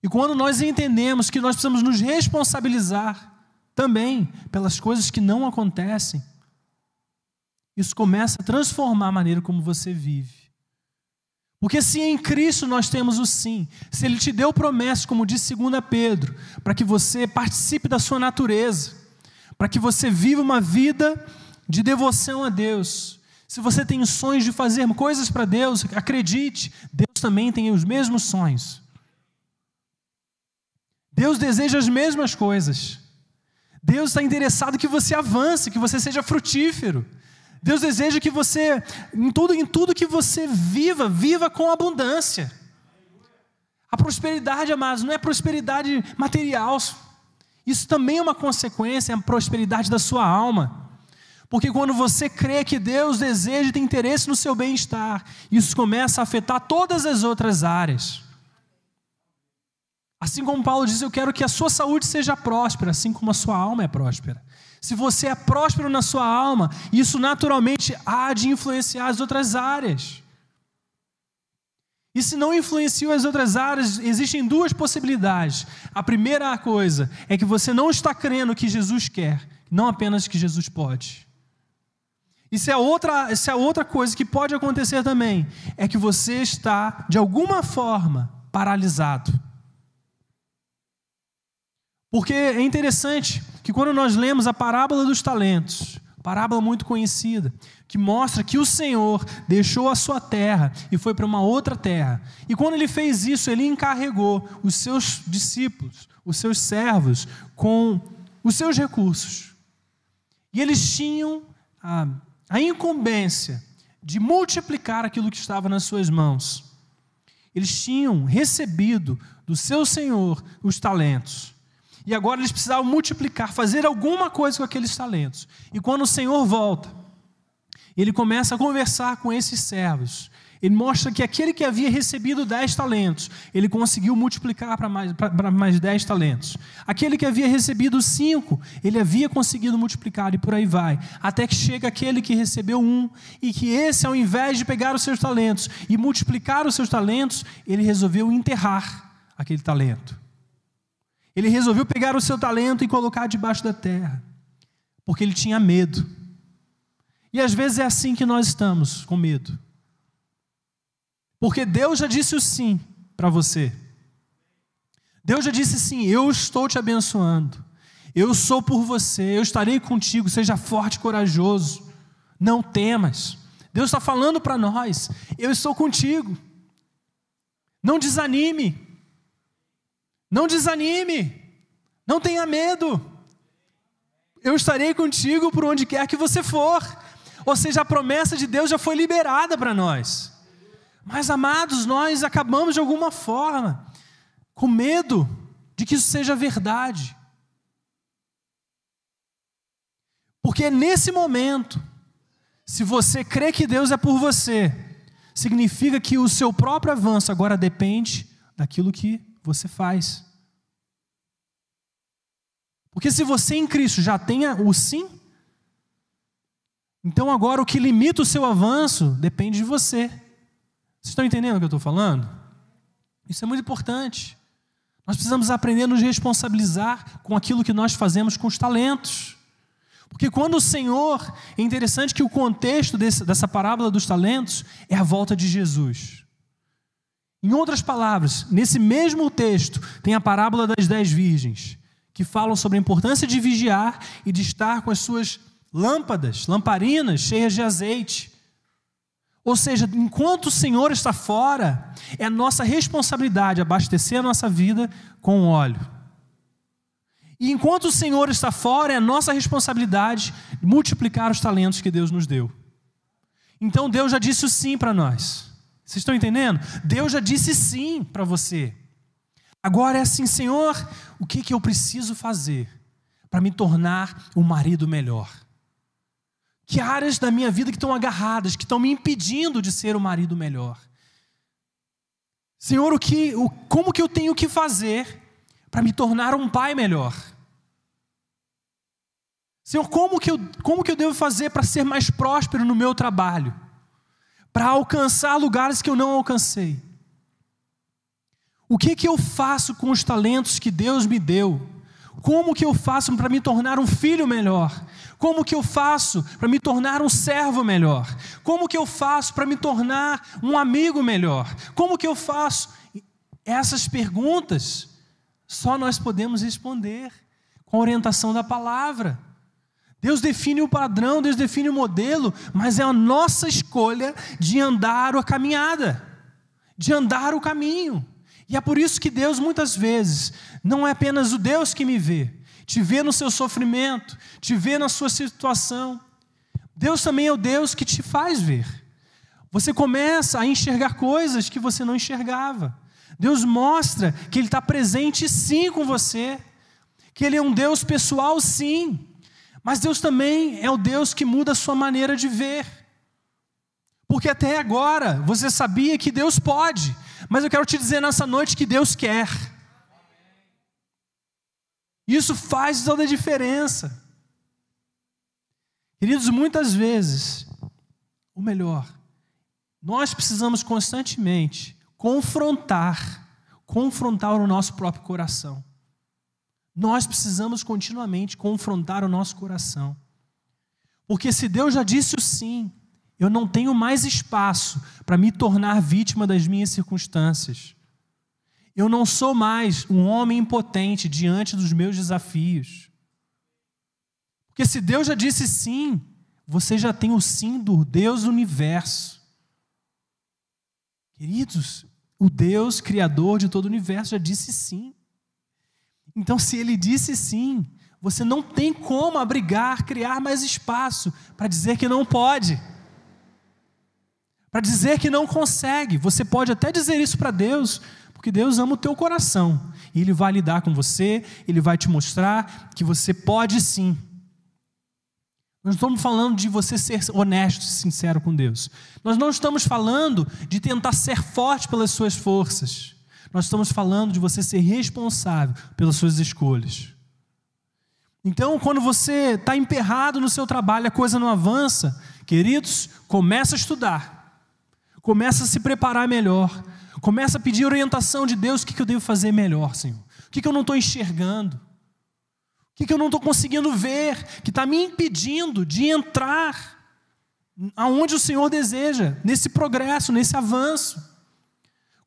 E quando nós entendemos que nós precisamos nos responsabilizar também pelas coisas que não acontecem, isso começa a transformar a maneira como você vive. Porque se em Cristo nós temos o sim, se Ele te deu promessa, como diz 2 Pedro, para que você participe da sua natureza, para que você viva uma vida de devoção a Deus. Se você tem sonhos de fazer coisas para Deus, acredite, Deus também tem os mesmos sonhos. Deus deseja as mesmas coisas. Deus está interessado que você avance, que você seja frutífero. Deus deseja que você, em tudo, em tudo que você viva, viva com abundância. A prosperidade, amados, não é prosperidade material. Isso também é uma consequência, é a prosperidade da sua alma. Porque quando você crê que Deus deseja e tem interesse no seu bem-estar, isso começa a afetar todas as outras áreas. Assim como Paulo diz, eu quero que a sua saúde seja próspera, assim como a sua alma é próspera. Se você é próspero na sua alma, isso naturalmente há de influenciar as outras áreas. E se não influenciam as outras áreas, existem duas possibilidades. A primeira coisa é que você não está crendo que Jesus quer, não apenas que Jesus pode. Isso é outra, isso é outra coisa que pode acontecer também, é que você está de alguma forma paralisado. Porque é interessante que quando nós lemos a parábola dos talentos, parábola muito conhecida, que mostra que o Senhor deixou a sua terra e foi para uma outra terra. E quando ele fez isso, ele encarregou os seus discípulos, os seus servos, com os seus recursos. E eles tinham a, a incumbência de multiplicar aquilo que estava nas suas mãos. Eles tinham recebido do seu Senhor os talentos. E agora eles precisavam multiplicar, fazer alguma coisa com aqueles talentos. E quando o Senhor volta, ele começa a conversar com esses servos. Ele mostra que aquele que havia recebido dez talentos, ele conseguiu multiplicar para mais, para mais dez talentos. Aquele que havia recebido cinco, ele havia conseguido multiplicar e por aí vai. Até que chega aquele que recebeu um, e que esse, ao invés de pegar os seus talentos e multiplicar os seus talentos, ele resolveu enterrar aquele talento. Ele resolveu pegar o seu talento e colocar debaixo da terra, porque ele tinha medo. E às vezes é assim que nós estamos, com medo. Porque Deus já disse o sim para você. Deus já disse sim, eu estou te abençoando. Eu sou por você, eu estarei contigo, seja forte e corajoso. Não temas. Deus está falando para nós: eu estou contigo. Não desanime. Não desanime. Não tenha medo. Eu estarei contigo por onde quer que você for. Ou seja, a promessa de Deus já foi liberada para nós. Mas, amados, nós acabamos de alguma forma com medo de que isso seja verdade. Porque nesse momento, se você crê que Deus é por você, significa que o seu próprio avanço agora depende daquilo que você faz. Porque se você em Cristo já tenha o sim, então agora o que limita o seu avanço depende de você. Vocês estão entendendo o que eu estou falando? Isso é muito importante. Nós precisamos aprender a nos responsabilizar com aquilo que nós fazemos com os talentos. Porque quando o Senhor, é interessante que o contexto desse, dessa parábola dos talentos é a volta de Jesus. Em outras palavras, nesse mesmo texto tem a parábola das dez virgens que falam sobre a importância de vigiar e de estar com as suas lâmpadas, lamparinas cheias de azeite. Ou seja, enquanto o Senhor está fora, é nossa responsabilidade abastecer a nossa vida com óleo. E enquanto o Senhor está fora, é nossa responsabilidade multiplicar os talentos que Deus nos deu. Então Deus já disse sim para nós. Vocês estão entendendo? Deus já disse sim para você. Agora é assim, Senhor, o que, que eu preciso fazer para me tornar um marido melhor? Que áreas da minha vida que estão agarradas, que estão me impedindo de ser um marido melhor? Senhor, o que, o, como que eu tenho que fazer para me tornar um pai melhor? Senhor, como que eu, como que eu devo fazer para ser mais próspero no meu trabalho? Para alcançar lugares que eu não alcancei? O que que eu faço com os talentos que Deus me deu? Como que eu faço para me tornar um filho melhor? Como que eu faço para me tornar um servo melhor? Como que eu faço para me tornar um amigo melhor? Como que eu faço? Essas perguntas só nós podemos responder com a orientação da palavra. Deus define o padrão, Deus define o modelo, mas é a nossa escolha de andar a caminhada, de andar o caminho. E é por isso que Deus, muitas vezes, não é apenas o Deus que me vê, te vê no seu sofrimento, te vê na sua situação. Deus também é o Deus que te faz ver. Você começa a enxergar coisas que você não enxergava. Deus mostra que Ele está presente sim com você, que Ele é um Deus pessoal sim, mas Deus também é o Deus que muda a sua maneira de ver. Porque até agora você sabia que Deus pode, mas eu quero te dizer nessa noite que Deus quer. Isso faz toda a diferença. Queridos, muitas vezes, o melhor, nós precisamos constantemente confrontar, confrontar o nosso próprio coração. Nós precisamos continuamente confrontar o nosso coração. Porque se Deus já disse o sim, eu não tenho mais espaço para me tornar vítima das minhas circunstâncias. Eu não sou mais um homem impotente diante dos meus desafios. Porque se Deus já disse sim, você já tem o sim do Deus universo. Queridos, o Deus criador de todo o universo já disse sim. Então, se ele disse sim, você não tem como abrigar, criar mais espaço para dizer que não pode para dizer que não consegue. Você pode até dizer isso para Deus, porque Deus ama o teu coração. E Ele vai lidar com você, Ele vai te mostrar que você pode sim. Nós estamos falando de você ser honesto e sincero com Deus. Nós não estamos falando de tentar ser forte pelas suas forças. Nós estamos falando de você ser responsável pelas suas escolhas. Então, quando você está emperrado no seu trabalho, a coisa não avança, queridos, começa a estudar. Começa a se preparar melhor. Começa a pedir orientação de Deus: o que eu devo fazer melhor, Senhor? O que eu não estou enxergando? O que eu não estou conseguindo ver? Que está me impedindo de entrar aonde o Senhor deseja, nesse progresso, nesse avanço.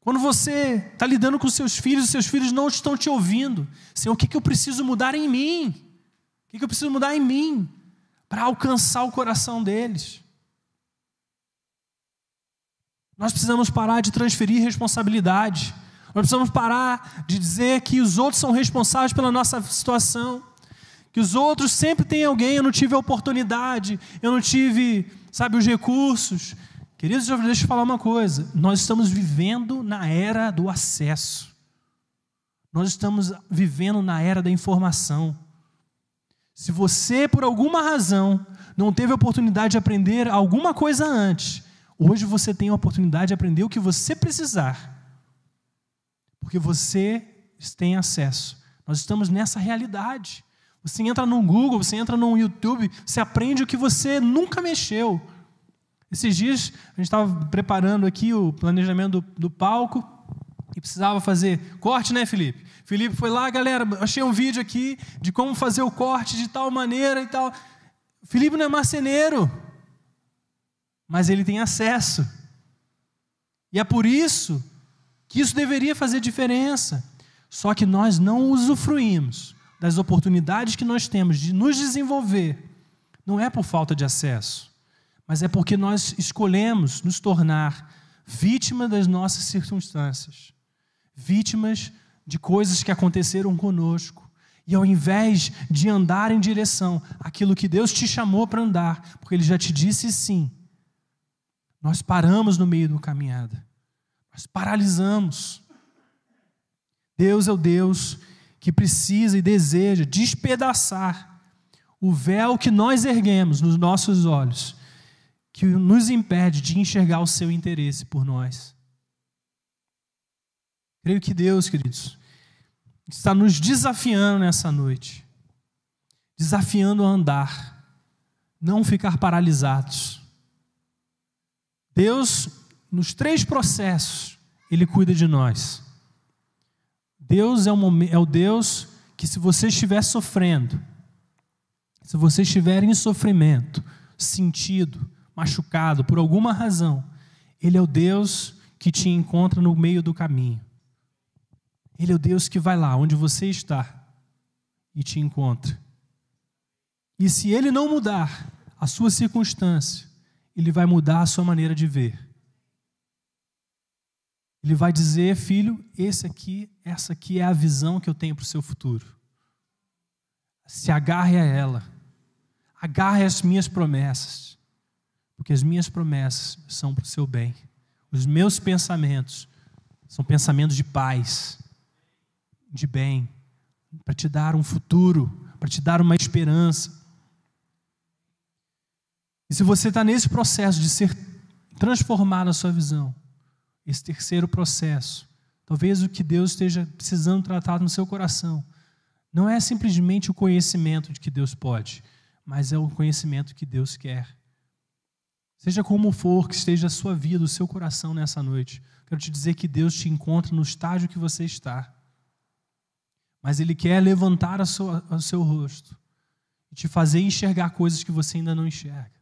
Quando você está lidando com seus filhos, os seus filhos não estão te ouvindo. Senhor, o que eu preciso mudar em mim? O que eu preciso mudar em mim para alcançar o coração deles? Nós precisamos parar de transferir responsabilidade. Nós precisamos parar de dizer que os outros são responsáveis pela nossa situação. Que os outros sempre têm alguém, eu não tive a oportunidade, eu não tive, sabe, os recursos. Queridos, deixa eu falar uma coisa. Nós estamos vivendo na era do acesso. Nós estamos vivendo na era da informação. Se você, por alguma razão, não teve a oportunidade de aprender alguma coisa antes, hoje você tem a oportunidade de aprender o que você precisar. Porque você tem acesso. Nós estamos nessa realidade. Você entra no Google, você entra no YouTube, você aprende o que você nunca mexeu. Esses dias a gente estava preparando aqui o planejamento do, do palco e precisava fazer corte, né, Felipe? Felipe foi lá, galera, achei um vídeo aqui de como fazer o corte de tal maneira e tal. Felipe não é marceneiro, mas ele tem acesso. E é por isso que isso deveria fazer diferença. Só que nós não usufruímos das oportunidades que nós temos de nos desenvolver. Não é por falta de acesso, mas é porque nós escolhemos nos tornar vítima das nossas circunstâncias, vítimas de coisas que aconteceram conosco. E ao invés de andar em direção àquilo que Deus te chamou para andar, porque Ele já te disse sim, nós paramos no meio do caminhada. Nós paralisamos. Deus é o Deus que precisa e deseja despedaçar o véu que nós erguemos nos nossos olhos, que nos impede de enxergar o seu interesse por nós. Creio que Deus, queridos, está nos desafiando nessa noite, desafiando a andar, não ficar paralisados. Deus, nos três processos, Ele cuida de nós. Deus é, é o Deus que, se você estiver sofrendo, se você estiver em sofrimento, sentido, machucado por alguma razão, Ele é o Deus que te encontra no meio do caminho. Ele é o Deus que vai lá onde você está e te encontra. E se Ele não mudar a sua circunstância, Ele vai mudar a sua maneira de ver. Ele vai dizer, filho, esse aqui, essa aqui é a visão que eu tenho para o seu futuro. Se agarre a ela. Agarre as minhas promessas. Porque as minhas promessas são para o seu bem. Os meus pensamentos são pensamentos de paz, de bem, para te dar um futuro, para te dar uma esperança. E se você está nesse processo de ser transformado a sua visão, esse terceiro processo. Talvez o que Deus esteja precisando tratar no seu coração não é simplesmente o conhecimento de que Deus pode, mas é o conhecimento que Deus quer. Seja como for que esteja a sua vida, o seu coração nessa noite, quero te dizer que Deus te encontra no estágio que você está. Mas Ele quer levantar o seu rosto e te fazer enxergar coisas que você ainda não enxerga.